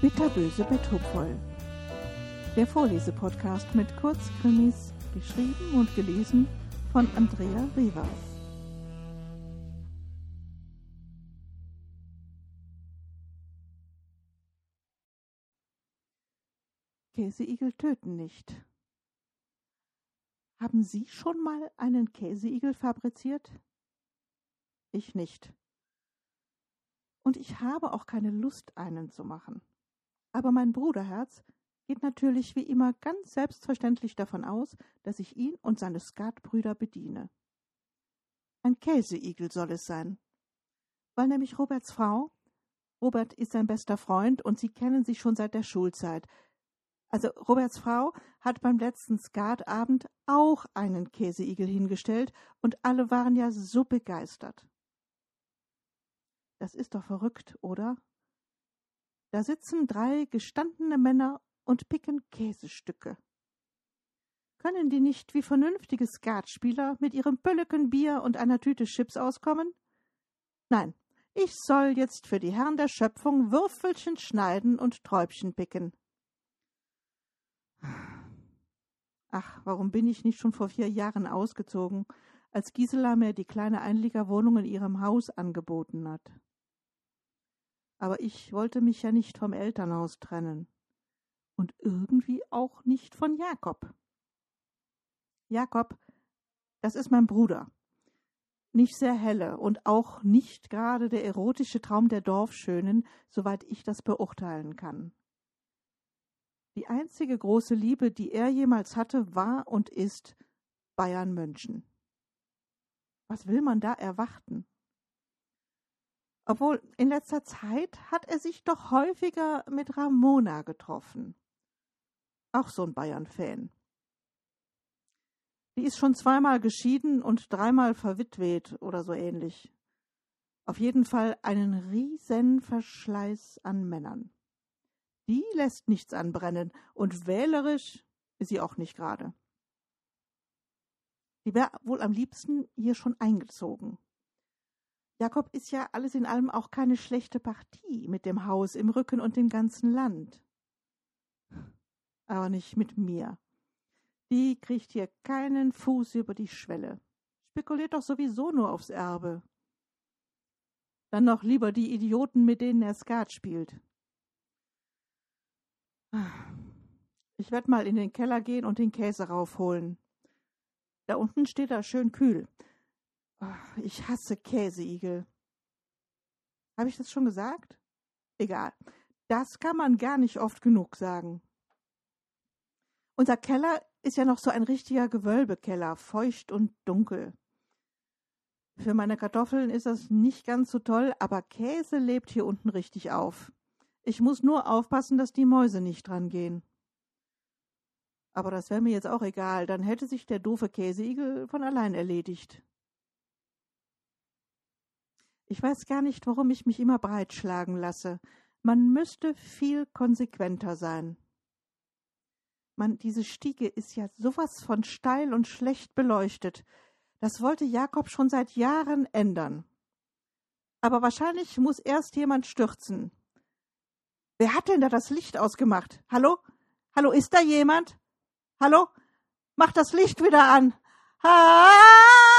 Bitterböse Betrugvoll. Der Vorlesepodcast mit Kurzkrimis, geschrieben und gelesen von Andrea Rivas. Käseigel töten nicht. Haben Sie schon mal einen Käseigel fabriziert? Ich nicht. Und ich habe auch keine Lust, einen zu machen. Aber mein Bruderherz geht natürlich wie immer ganz selbstverständlich davon aus, dass ich ihn und seine Skatbrüder bediene. Ein Käseigel soll es sein. Weil nämlich Roberts Frau, Robert ist sein bester Freund und sie kennen sich schon seit der Schulzeit, also Roberts Frau hat beim letzten Skatabend auch einen Käseigel hingestellt und alle waren ja so begeistert. Das ist doch verrückt, oder? Da sitzen drei gestandene Männer und picken Käsestücke. Können die nicht wie vernünftige Skatspieler mit ihrem Pölleken Bier und einer Tüte Chips auskommen? Nein, ich soll jetzt für die Herren der Schöpfung Würfelchen schneiden und Träubchen picken. Ach, warum bin ich nicht schon vor vier Jahren ausgezogen, als Gisela mir die kleine Einliegerwohnung in ihrem Haus angeboten hat? Aber ich wollte mich ja nicht vom Elternhaus trennen. Und irgendwie auch nicht von Jakob. Jakob, das ist mein Bruder. Nicht sehr helle und auch nicht gerade der erotische Traum der Dorfschönen, soweit ich das beurteilen kann. Die einzige große Liebe, die er jemals hatte, war und ist Bayern München. Was will man da erwarten? Obwohl in letzter Zeit hat er sich doch häufiger mit Ramona getroffen. Auch so ein Bayern-Fan. Die ist schon zweimal geschieden und dreimal verwitwet oder so ähnlich. Auf jeden Fall einen riesen Verschleiß an Männern. Die lässt nichts anbrennen und wählerisch ist sie auch nicht gerade. Die wäre wohl am liebsten hier schon eingezogen. Jakob ist ja alles in allem auch keine schlechte Partie mit dem Haus im Rücken und dem ganzen Land. Aber nicht mit mir. Die kriegt hier keinen Fuß über die Schwelle. Spekuliert doch sowieso nur aufs Erbe. Dann noch lieber die Idioten, mit denen er Skat spielt. Ich werd mal in den Keller gehen und den Käse raufholen. Da unten steht er schön kühl. Ich hasse Käseigel. Habe ich das schon gesagt? Egal. Das kann man gar nicht oft genug sagen. Unser Keller ist ja noch so ein richtiger Gewölbekeller, feucht und dunkel. Für meine Kartoffeln ist das nicht ganz so toll, aber Käse lebt hier unten richtig auf. Ich muss nur aufpassen, dass die Mäuse nicht dran gehen. Aber das wäre mir jetzt auch egal, dann hätte sich der doofe Käseigel von allein erledigt. Ich weiß gar nicht, warum ich mich immer breitschlagen lasse. Man müsste viel konsequenter sein. Man, diese Stiege ist ja sowas von steil und schlecht beleuchtet. Das wollte Jakob schon seit Jahren ändern. Aber wahrscheinlich muss erst jemand stürzen. Wer hat denn da das Licht ausgemacht? Hallo? Hallo, ist da jemand? Hallo? Mach das Licht wieder an. Ha!